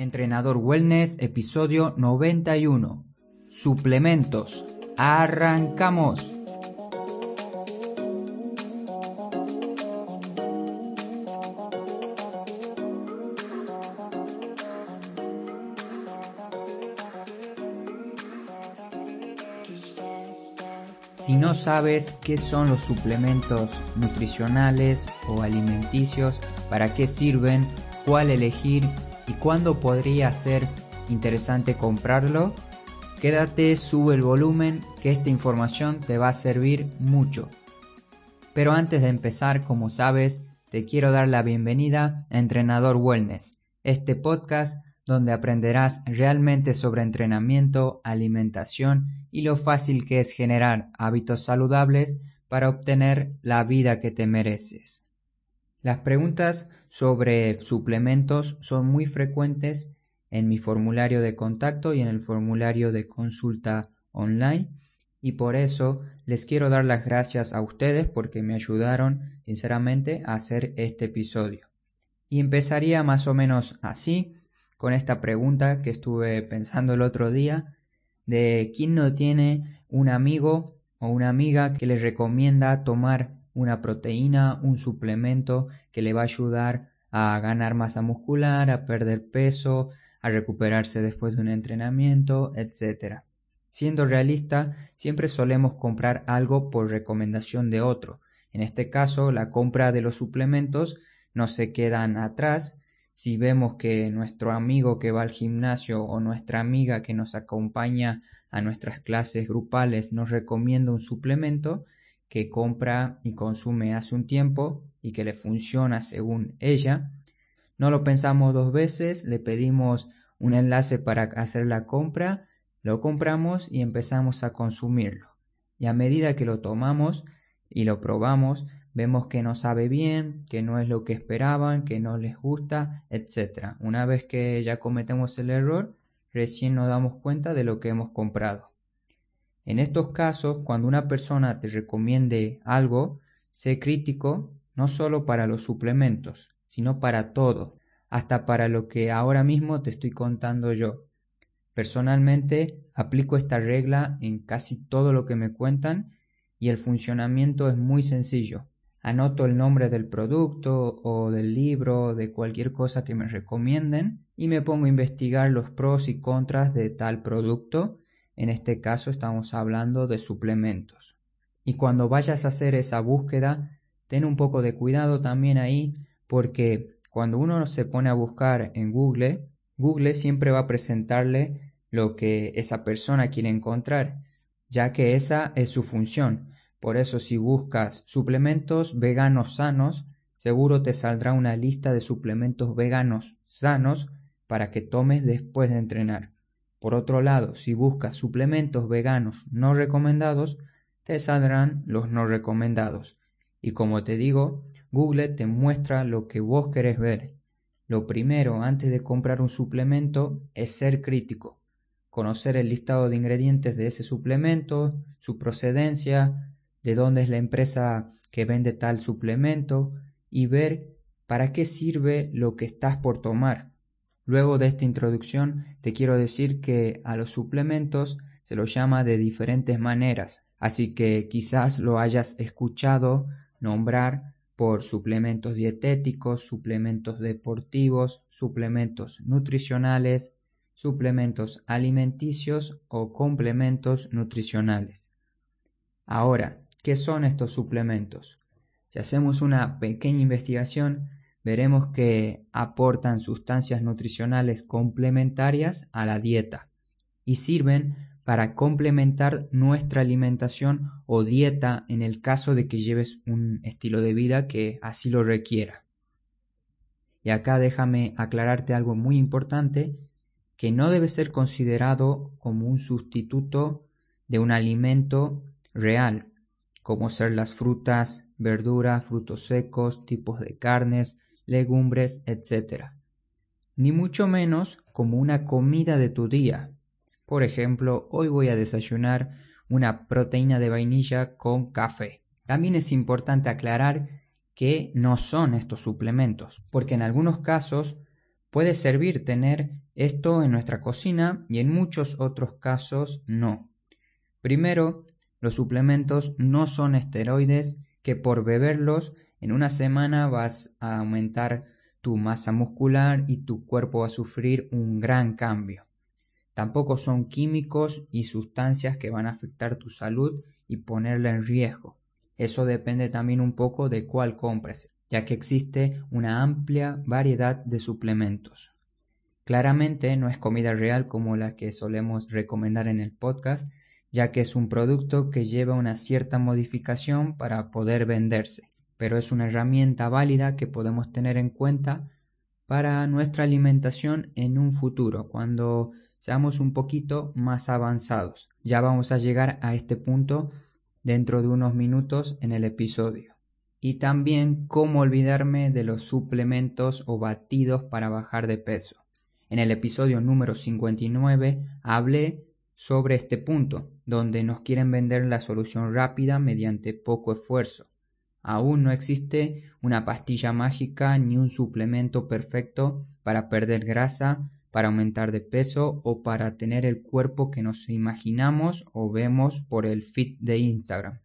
Entrenador Wellness, episodio 91. Suplementos. Arrancamos. Si no sabes qué son los suplementos nutricionales o alimenticios, para qué sirven, cuál elegir y cuándo podría ser interesante comprarlo, quédate, sube el volumen, que esta información te va a servir mucho. Pero antes de empezar, como sabes, te quiero dar la bienvenida a Entrenador Wellness, este podcast donde aprenderás realmente sobre entrenamiento, alimentación y lo fácil que es generar hábitos saludables para obtener la vida que te mereces. Las preguntas sobre suplementos son muy frecuentes en mi formulario de contacto y en el formulario de consulta online y por eso les quiero dar las gracias a ustedes porque me ayudaron sinceramente a hacer este episodio. Y empezaría más o menos así con esta pregunta que estuve pensando el otro día de quién no tiene un amigo o una amiga que les recomienda tomar una proteína, un suplemento que le va a ayudar a ganar masa muscular, a perder peso, a recuperarse después de un entrenamiento, etc. Siendo realista, siempre solemos comprar algo por recomendación de otro. En este caso, la compra de los suplementos no se quedan atrás. Si vemos que nuestro amigo que va al gimnasio o nuestra amiga que nos acompaña a nuestras clases grupales nos recomienda un suplemento, que compra y consume hace un tiempo y que le funciona según ella. No lo pensamos dos veces, le pedimos un enlace para hacer la compra, lo compramos y empezamos a consumirlo. Y a medida que lo tomamos y lo probamos, vemos que no sabe bien, que no es lo que esperaban, que no les gusta, etc. Una vez que ya cometemos el error, recién nos damos cuenta de lo que hemos comprado. En estos casos, cuando una persona te recomiende algo, sé crítico no solo para los suplementos, sino para todo, hasta para lo que ahora mismo te estoy contando yo. Personalmente aplico esta regla en casi todo lo que me cuentan y el funcionamiento es muy sencillo. Anoto el nombre del producto o del libro, de cualquier cosa que me recomienden y me pongo a investigar los pros y contras de tal producto en este caso estamos hablando de suplementos. Y cuando vayas a hacer esa búsqueda, ten un poco de cuidado también ahí porque cuando uno se pone a buscar en Google, Google siempre va a presentarle lo que esa persona quiere encontrar, ya que esa es su función. Por eso si buscas suplementos veganos sanos, seguro te saldrá una lista de suplementos veganos sanos para que tomes después de entrenar. Por otro lado, si buscas suplementos veganos no recomendados, te saldrán los no recomendados. Y como te digo, Google te muestra lo que vos querés ver. Lo primero antes de comprar un suplemento es ser crítico, conocer el listado de ingredientes de ese suplemento, su procedencia, de dónde es la empresa que vende tal suplemento y ver para qué sirve lo que estás por tomar. Luego de esta introducción te quiero decir que a los suplementos se los llama de diferentes maneras, así que quizás lo hayas escuchado nombrar por suplementos dietéticos, suplementos deportivos, suplementos nutricionales, suplementos alimenticios o complementos nutricionales. Ahora, ¿qué son estos suplementos? Si hacemos una pequeña investigación, veremos que aportan sustancias nutricionales complementarias a la dieta y sirven para complementar nuestra alimentación o dieta en el caso de que lleves un estilo de vida que así lo requiera. Y acá déjame aclararte algo muy importante que no debe ser considerado como un sustituto de un alimento real, como ser las frutas, verduras, frutos secos, tipos de carnes, legumbres, etc. Ni mucho menos como una comida de tu día. Por ejemplo, hoy voy a desayunar una proteína de vainilla con café. También es importante aclarar que no son estos suplementos, porque en algunos casos Puede servir tener esto en nuestra cocina y en muchos otros casos no. Primero, los suplementos no son esteroides que por beberlos en una semana vas a aumentar tu masa muscular y tu cuerpo va a sufrir un gran cambio. Tampoco son químicos y sustancias que van a afectar tu salud y ponerla en riesgo. Eso depende también un poco de cuál compres, ya que existe una amplia variedad de suplementos. Claramente no es comida real como la que solemos recomendar en el podcast, ya que es un producto que lleva una cierta modificación para poder venderse, pero es una herramienta válida que podemos tener en cuenta para nuestra alimentación en un futuro, cuando seamos un poquito más avanzados. Ya vamos a llegar a este punto dentro de unos minutos en el episodio. Y también cómo olvidarme de los suplementos o batidos para bajar de peso. En el episodio número 59 hablé sobre este punto, donde nos quieren vender la solución rápida mediante poco esfuerzo. Aún no existe una pastilla mágica ni un suplemento perfecto para perder grasa, para aumentar de peso o para tener el cuerpo que nos imaginamos o vemos por el feed de Instagram.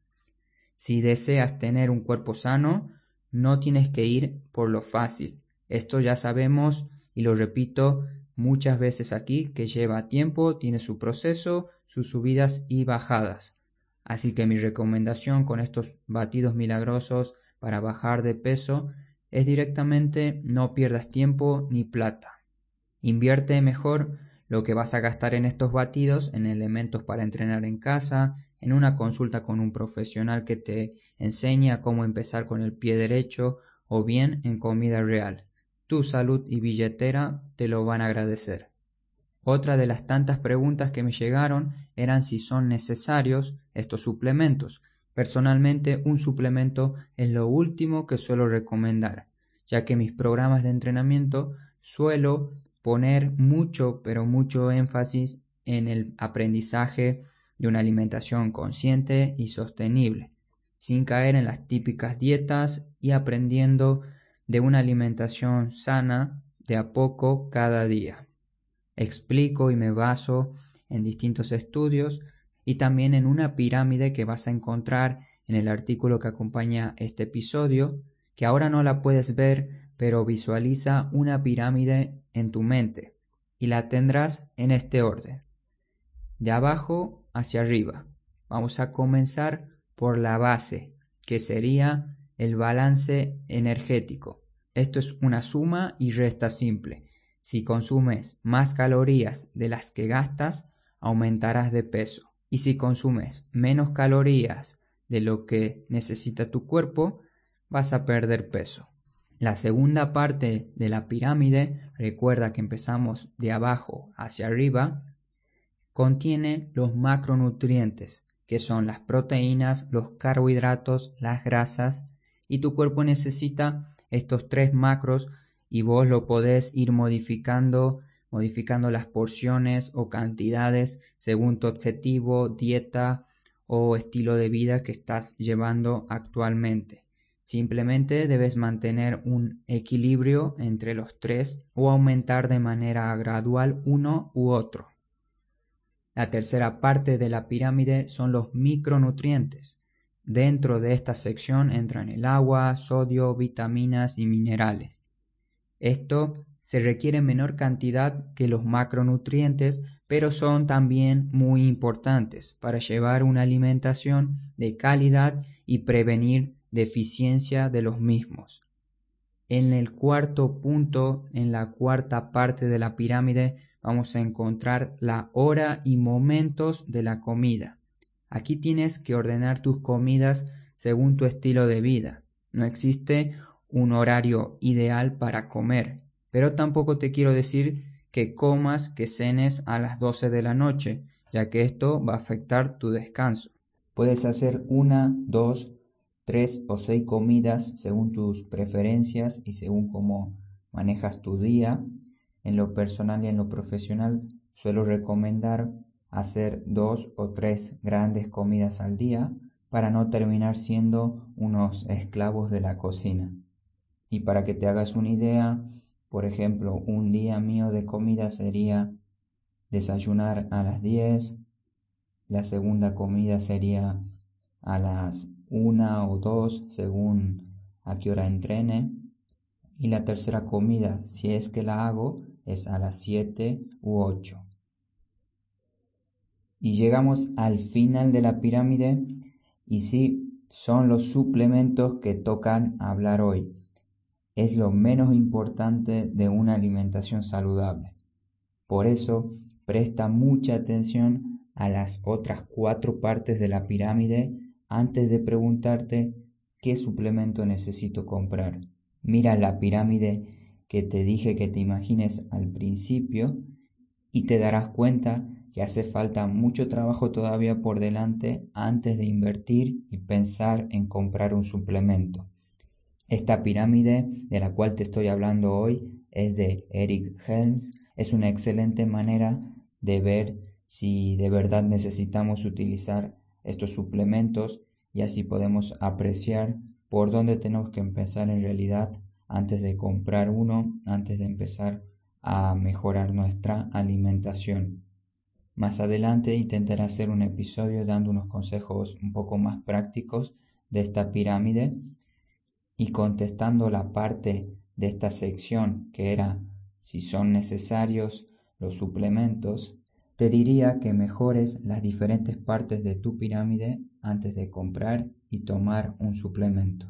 Si deseas tener un cuerpo sano, no tienes que ir por lo fácil. Esto ya sabemos y lo repito muchas veces aquí que lleva tiempo, tiene su proceso, sus subidas y bajadas. Así que mi recomendación con estos batidos milagrosos para bajar de peso es directamente no pierdas tiempo ni plata. Invierte mejor lo que vas a gastar en estos batidos en elementos para entrenar en casa, en una consulta con un profesional que te enseña cómo empezar con el pie derecho o bien en comida real tu salud y billetera te lo van a agradecer. Otra de las tantas preguntas que me llegaron eran si son necesarios estos suplementos. Personalmente un suplemento es lo último que suelo recomendar, ya que mis programas de entrenamiento suelo poner mucho, pero mucho énfasis en el aprendizaje de una alimentación consciente y sostenible, sin caer en las típicas dietas y aprendiendo de una alimentación sana de a poco cada día. Explico y me baso en distintos estudios y también en una pirámide que vas a encontrar en el artículo que acompaña este episodio, que ahora no la puedes ver, pero visualiza una pirámide en tu mente y la tendrás en este orden, de abajo hacia arriba. Vamos a comenzar por la base, que sería el balance energético. Esto es una suma y resta simple. Si consumes más calorías de las que gastas, aumentarás de peso. Y si consumes menos calorías de lo que necesita tu cuerpo, vas a perder peso. La segunda parte de la pirámide, recuerda que empezamos de abajo hacia arriba, contiene los macronutrientes, que son las proteínas, los carbohidratos, las grasas y tu cuerpo necesita estos tres macros y vos lo podés ir modificando, modificando las porciones o cantidades según tu objetivo, dieta o estilo de vida que estás llevando actualmente. Simplemente debes mantener un equilibrio entre los tres o aumentar de manera gradual uno u otro. La tercera parte de la pirámide son los micronutrientes. Dentro de esta sección entran el agua, sodio, vitaminas y minerales. Esto se requiere en menor cantidad que los macronutrientes, pero son también muy importantes para llevar una alimentación de calidad y prevenir deficiencia de los mismos. En el cuarto punto, en la cuarta parte de la pirámide, vamos a encontrar la hora y momentos de la comida. Aquí tienes que ordenar tus comidas según tu estilo de vida. No existe un horario ideal para comer, pero tampoco te quiero decir que comas, que cenes a las 12 de la noche, ya que esto va a afectar tu descanso. Puedes hacer una, dos, tres o seis comidas según tus preferencias y según cómo manejas tu día. En lo personal y en lo profesional suelo recomendar hacer dos o tres grandes comidas al día para no terminar siendo unos esclavos de la cocina. Y para que te hagas una idea, Por ejemplo, un día mío de comida sería desayunar a las 10, la segunda comida sería a las 1 o 2 según a qué hora entrene y la tercera comida, si es que la hago, es a las 7 u 8. Y llegamos al final de la pirámide y sí, son los suplementos que tocan hablar hoy. Es lo menos importante de una alimentación saludable. Por eso, presta mucha atención a las otras cuatro partes de la pirámide antes de preguntarte qué suplemento necesito comprar. Mira la pirámide que te dije que te imagines al principio y te darás cuenta que hace falta mucho trabajo todavía por delante antes de invertir y pensar en comprar un suplemento. Esta pirámide de la cual te estoy hablando hoy es de Eric Helms. Es una excelente manera de ver si de verdad necesitamos utilizar estos suplementos y así podemos apreciar por dónde tenemos que empezar en realidad antes de comprar uno, antes de empezar a mejorar nuestra alimentación. Más adelante intentaré hacer un episodio dando unos consejos un poco más prácticos de esta pirámide y contestando la parte de esta sección que era si son necesarios los suplementos, te diría que mejores las diferentes partes de tu pirámide antes de comprar y tomar un suplemento.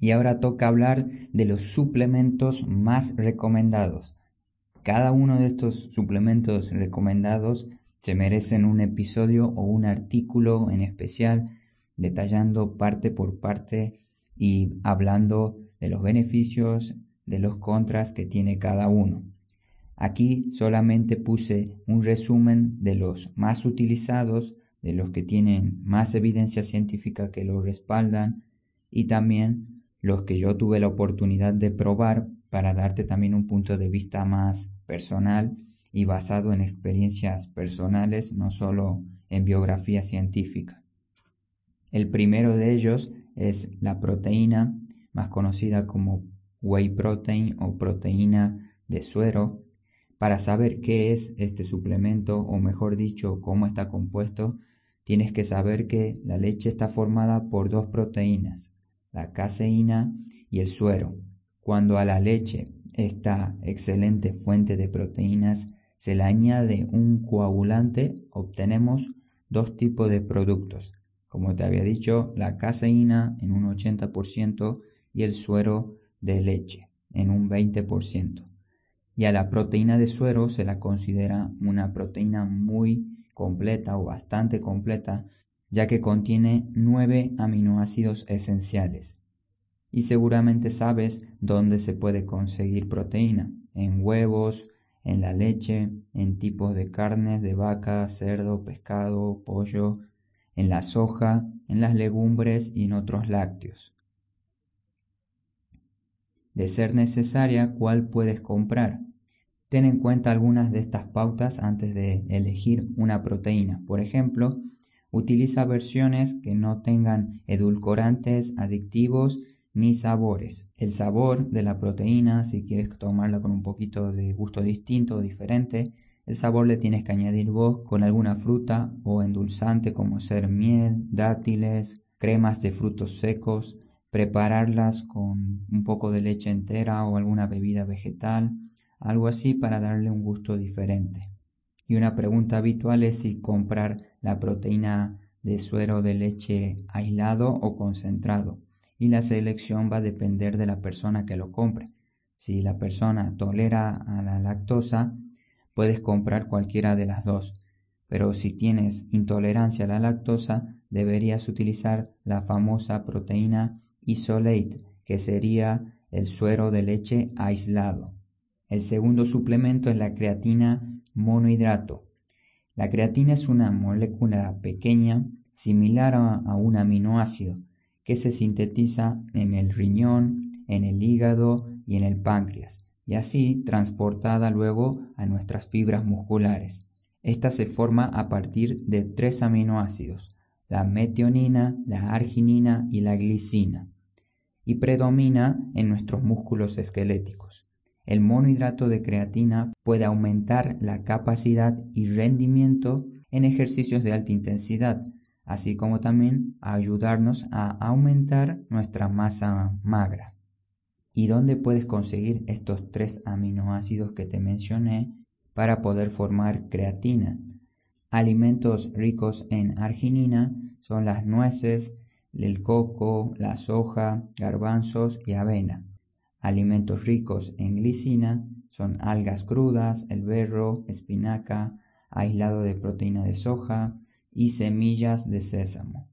Y ahora toca hablar de los suplementos más recomendados. Cada uno de estos suplementos recomendados se merecen un episodio o un artículo en especial detallando parte por parte y hablando de los beneficios, de los contras que tiene cada uno. Aquí solamente puse un resumen de los más utilizados, de los que tienen más evidencia científica que lo respaldan y también los que yo tuve la oportunidad de probar para darte también un punto de vista más personal y basado en experiencias personales, no solo en biografía científica. El primero de ellos es la proteína, más conocida como whey protein o proteína de suero, para saber qué es este suplemento o mejor dicho cómo está compuesto, tienes que saber que la leche está formada por dos proteínas, la caseína y el suero. Cuando a la leche, esta excelente fuente de proteínas, se le añade un coagulante, obtenemos dos tipos de productos. Como te había dicho, la caseína en un 80% y el suero de leche en un 20% y a la proteína de suero se la considera una proteína muy completa o bastante completa, ya que contiene nueve aminoácidos esenciales. Y seguramente sabes dónde se puede conseguir proteína, en huevos, en la leche, en tipos de carnes de vaca, cerdo, pescado, pollo, en la soja, en las legumbres y en otros lácteos. De ser necesaria, ¿cuál puedes comprar? Ten en cuenta algunas de estas pautas antes de elegir una proteína. Por ejemplo, utiliza versiones que no tengan edulcorantes, adictivos ni sabores. El sabor de la proteína, si quieres tomarla con un poquito de gusto distinto o diferente, el sabor le tienes que añadir vos con alguna fruta o endulzante como ser miel, dátiles, cremas de frutos secos, prepararlas con un poco de leche entera o alguna bebida vegetal algo así para darle un gusto diferente. Y una pregunta habitual es si comprar la proteína de suero de leche aislado o concentrado. Y la selección va a depender de la persona que lo compre. Si la persona tolera a la lactosa, puedes comprar cualquiera de las dos. Pero si tienes intolerancia a la lactosa, deberías utilizar la famosa proteína isolate, que sería el suero de leche aislado. El segundo suplemento es la creatina monohidrato. La creatina es una molécula pequeña similar a, un aminoácido que se sintetiza en el riñón, en el hígado y en el páncreas, y así transportada luego a nuestras fibras musculares. Esta se forma a partir de tres aminoácidos, la metionina, la arginina y la glicina. y predomina en nuestros músculos esqueléticos. El monohidrato de creatina puede aumentar la capacidad y rendimiento en ejercicios de alta intensidad, así como también ayudarnos a aumentar nuestra masa magra. ¿Y dónde puedes conseguir estos tres aminoácidos que te mencioné para poder formar creatina? Alimentos ricos en arginina son las nueces, el coco, la soja, garbanzos y avena. Alimentos ricos en glicina son algas crudas, el berro, espinaca, aislado de proteína de soja y semillas de sésamo.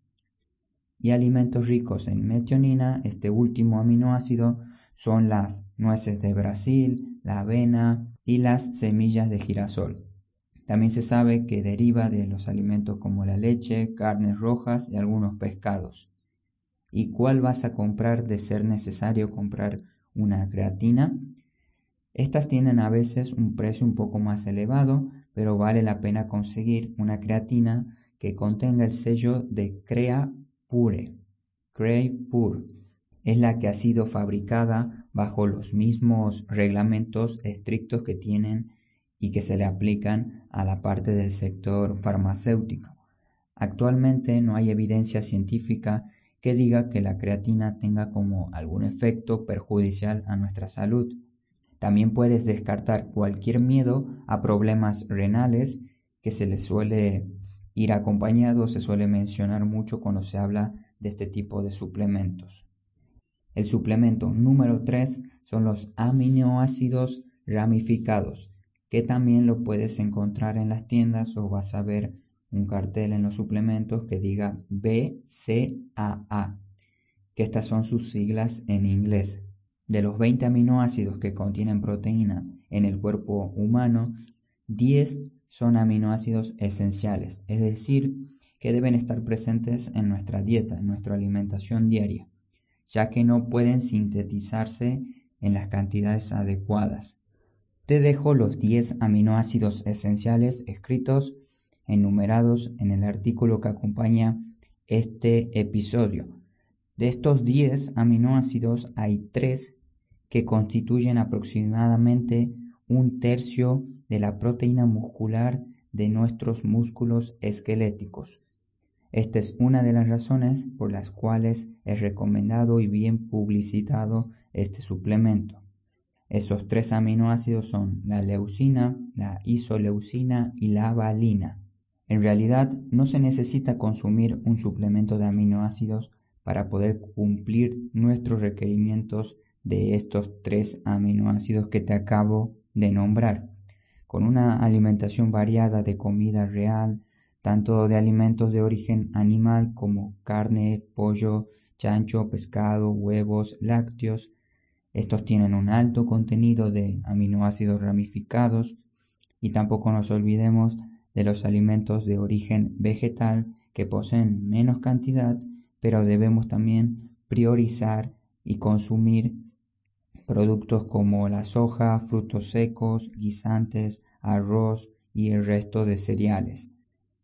Y alimentos ricos en metionina, este último aminoácido, son las nueces de Brasil, la avena y las semillas de girasol. También se sabe que deriva de los alimentos como la leche, carnes rojas y algunos pescados. ¿Y cuál vas a comprar de ser necesario comprar una creatina. Estas tienen a veces un precio un poco más elevado, pero vale la pena conseguir una creatina que contenga el sello de Crea Pure. Crea Pure es la que ha sido fabricada bajo los mismos reglamentos estrictos que tienen y que se le aplican a la parte del sector farmacéutico. Actualmente no hay evidencia científica que diga que la creatina tenga como algún efecto perjudicial a nuestra salud. También puedes descartar cualquier miedo a problemas renales que se les suele ir acompañado, se suele mencionar mucho cuando se habla de este tipo de suplementos. El suplemento número 3 son los aminoácidos ramificados, que también lo puedes encontrar en las tiendas o vas a ver un cartel en los suplementos que diga BCAA, que estas son sus siglas en inglés. De los 20 aminoácidos que contienen proteína en el cuerpo humano, 10 son aminoácidos esenciales, es decir, que deben estar presentes en nuestra dieta, en nuestra alimentación diaria, ya que no pueden sintetizarse en las cantidades adecuadas. Te dejo los 10 aminoácidos esenciales escritos enumerados en el artículo que acompaña este episodio. De estos 10 aminoácidos hay 3 que constituyen aproximadamente un tercio de la proteína muscular de nuestros músculos esqueléticos. Esta es una de las razones por las cuales es recomendado y bien publicitado este suplemento. Esos tres aminoácidos son la leucina, la isoleucina y la valina. En realidad no se necesita consumir un suplemento de aminoácidos para poder cumplir nuestros requerimientos de estos tres aminoácidos que te acabo de nombrar. Con una alimentación variada de comida real, tanto de alimentos de origen animal como carne, pollo, chancho, pescado, huevos, lácteos, estos tienen un alto contenido de aminoácidos ramificados y tampoco nos olvidemos de los alimentos de origen vegetal que poseen menos cantidad, pero debemos también priorizar y consumir productos como la soja, frutos secos, guisantes, arroz y el resto de cereales.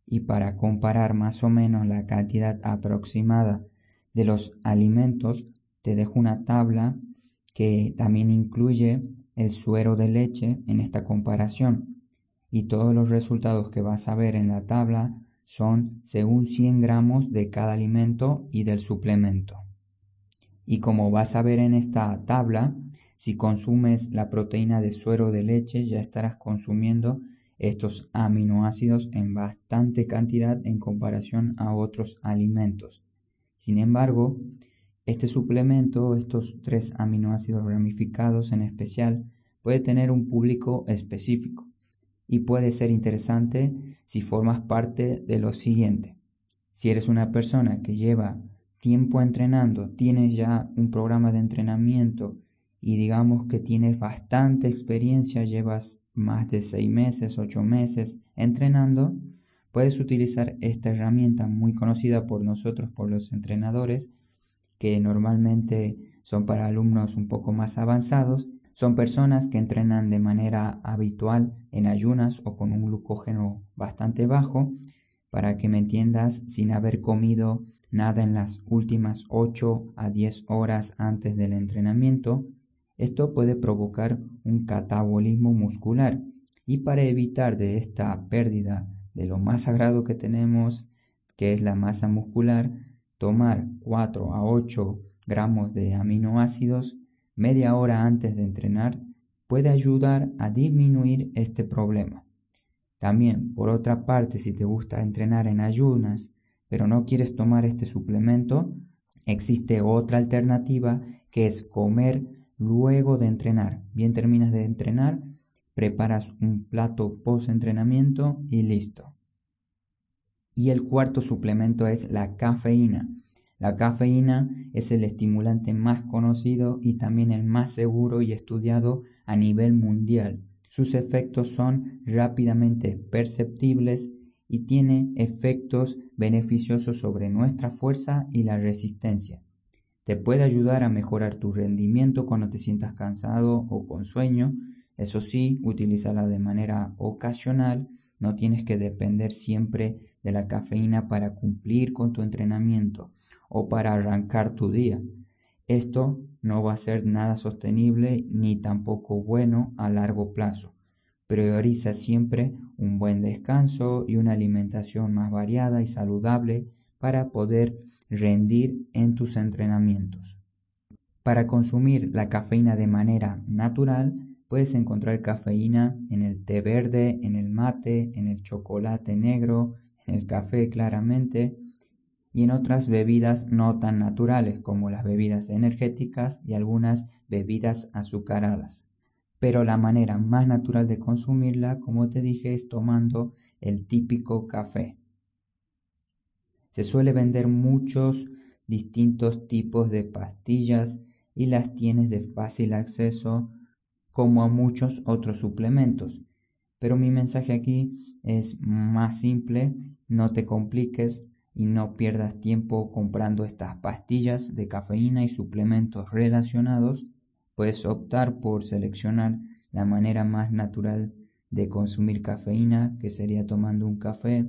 Y para comparar más o menos la cantidad aproximada de los alimentos, te dejo una tabla que también incluye el suero de leche en esta comparación y todos los resultados que vas a ver en la tabla son según 100 gramos de cada alimento y del suplemento. Y como vas a ver en esta tabla, si consumes la proteína de suero de leche ya estarás consumiendo estos aminoácidos en bastante cantidad en comparación a otros alimentos. Sin embargo, este suplemento, estos tres aminoácidos ramificados en especial, puede tener un público específico y puede ser interesante si formas parte de lo siguiente. Si eres una persona que lleva tiempo entrenando, tienes ya un programa de entrenamiento y digamos que tienes bastante experiencia, llevas más de seis meses, ocho meses entrenando, puedes utilizar esta herramienta muy conocida por nosotros, por los entrenadores, que normalmente son para alumnos un poco más avanzados. Son personas que entrenan de manera habitual en ayunas o con un glucógeno bastante bajo, para que me entiendas, sin haber comido nada en las últimas 8 a 10 horas antes del entrenamiento, esto puede provocar un catabolismo muscular y para evitar de esta pérdida de lo más sagrado que tenemos, que es la masa muscular, tomar 4 a 8 gramos de aminoácidos media hora antes de entrenar puede ayudar a disminuir este problema. También, por otra parte, si te gusta entrenar en ayunas, pero no quieres tomar este suplemento, existe otra alternativa que es comer luego de entrenar. Bien terminas de entrenar, preparas un plato post entrenamiento y listo. Y el cuarto suplemento es la cafeína. La cafeína es el estimulante más conocido y también el más seguro y estudiado a nivel mundial. Sus efectos son rápidamente perceptibles y tiene efectos beneficiosos sobre nuestra fuerza y la resistencia. Te puede ayudar a mejorar tu rendimiento cuando te sientas cansado o con sueño. Eso sí, utilízala de manera ocasional. No tienes que depender siempre de la cafeína para cumplir con tu entrenamiento o para arrancar tu día. Esto no va a ser nada sostenible ni tampoco bueno a largo plazo. Prioriza siempre un buen descanso y una alimentación más variada y saludable para poder rendir en tus entrenamientos. Para consumir la cafeína de manera natural, puedes encontrar cafeína en el té verde, en el mate, en el chocolate negro, en el café claramente, y en otras bebidas no tan naturales como las bebidas energéticas y algunas bebidas azucaradas. Pero la manera más natural de consumirla, como te dije, es tomando el típico café. Se suele vender muchos distintos tipos de pastillas y las tienes de fácil acceso como a muchos otros suplementos. Pero mi mensaje aquí es más simple, no te compliques, y no pierdas tiempo comprando estas pastillas de cafeína y suplementos relacionados, puedes optar por seleccionar la manera más natural de consumir cafeína, que sería tomando un café,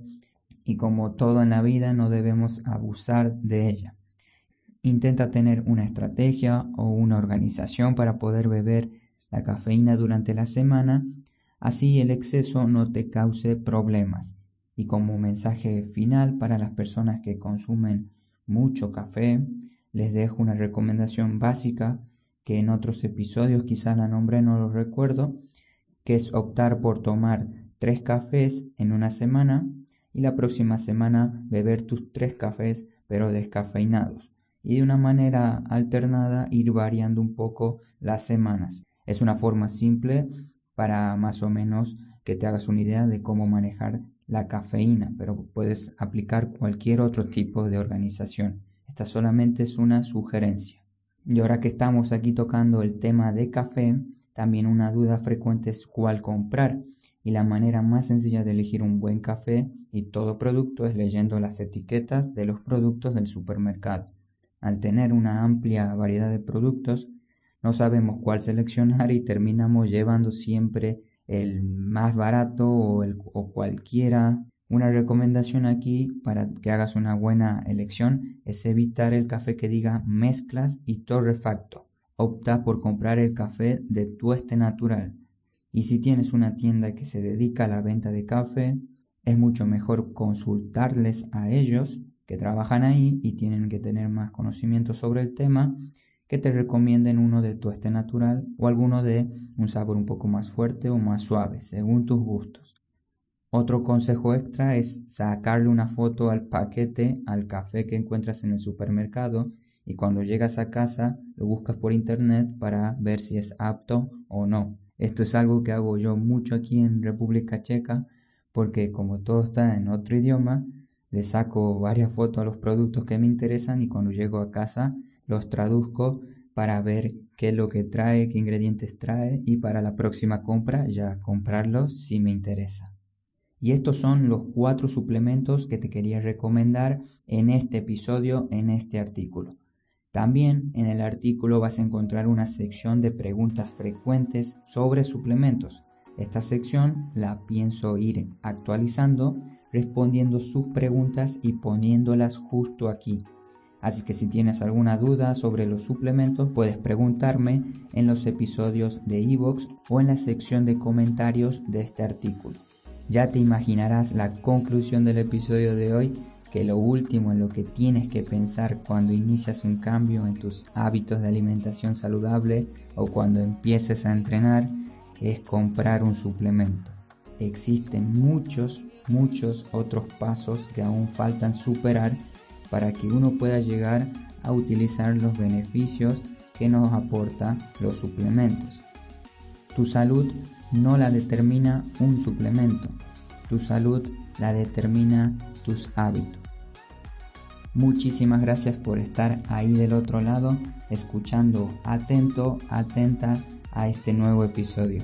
y como todo en la vida no debemos abusar de ella. Intenta tener una estrategia o una organización para poder beber la cafeína durante la semana, así el exceso no te cause problemas y como mensaje final para las personas que consumen mucho café, les dejo una recomendación básica que en otros episodios quizá la nombre no lo recuerdo, que es optar por tomar tres cafés en una semana y la próxima semana beber tus tres cafés pero descafeinados y de una manera alternada ir variando un poco las semanas. Es una forma simple para más o menos que te hagas una idea de cómo manejar la cafeína, pero puedes aplicar cualquier otro tipo de organización. Esta solamente es una sugerencia. Y ahora que estamos aquí tocando el tema de café, también una duda frecuente es cuál comprar. Y la manera más sencilla de elegir un buen café y todo producto es leyendo las etiquetas de los productos del supermercado. Al tener una amplia variedad de productos, no sabemos cuál seleccionar y terminamos llevando siempre el más barato o, el, o cualquiera. Una recomendación aquí para que hagas una buena elección es evitar el café que diga mezclas y torrefacto. Opta por comprar el café de tueste natural. Y si tienes una tienda que se dedica a la venta de café, es mucho mejor consultarles a ellos que trabajan ahí y tienen que tener más conocimiento sobre el tema que te recomienden uno de tueste natural o alguno de un sabor un poco más fuerte o más suave, según tus gustos. Otro consejo extra es sacarle una foto al paquete, al café que encuentras en el supermercado y cuando llegas a casa lo buscas por internet para ver si es apto o no. Esto es algo que hago yo mucho aquí en República Checa porque como todo está en otro idioma, le saco varias fotos a los productos que me interesan y cuando llego a casa los traduzco para ver qué es lo que trae, qué ingredientes trae y para la próxima compra ya comprarlos si me interesa. Y estos son los cuatro suplementos que te quería recomendar en este episodio, en este artículo. También en el artículo vas a encontrar una sección de preguntas frecuentes sobre suplementos. Esta sección la pienso ir actualizando respondiendo sus preguntas y poniéndolas justo aquí. Así que si tienes alguna duda sobre los suplementos, puedes preguntarme en los episodios de Evox o en la sección de comentarios de este artículo. Ya te imaginarás la conclusión del episodio de hoy, que lo último en lo que tienes que pensar cuando inicias un cambio en tus hábitos de alimentación saludable o cuando empieces a entrenar es comprar un suplemento. Existen muchos, muchos otros pasos que aún faltan superar para que uno pueda llegar a utilizar los beneficios que nos aporta los suplementos. Tu salud no la determina un suplemento, tu salud la determina tus hábitos. Muchísimas gracias por estar ahí del otro lado, escuchando atento, atenta a este nuevo episodio.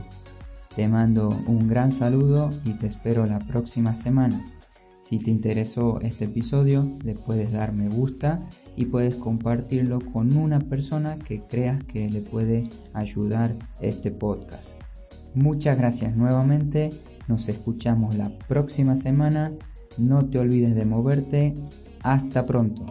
Te mando un gran saludo y te espero la próxima semana. Si te interesó este episodio, le puedes dar me gusta y puedes compartirlo con una persona que creas que le puede ayudar este podcast. Muchas gracias nuevamente, nos escuchamos la próxima semana, no te olvides de moverte, hasta pronto.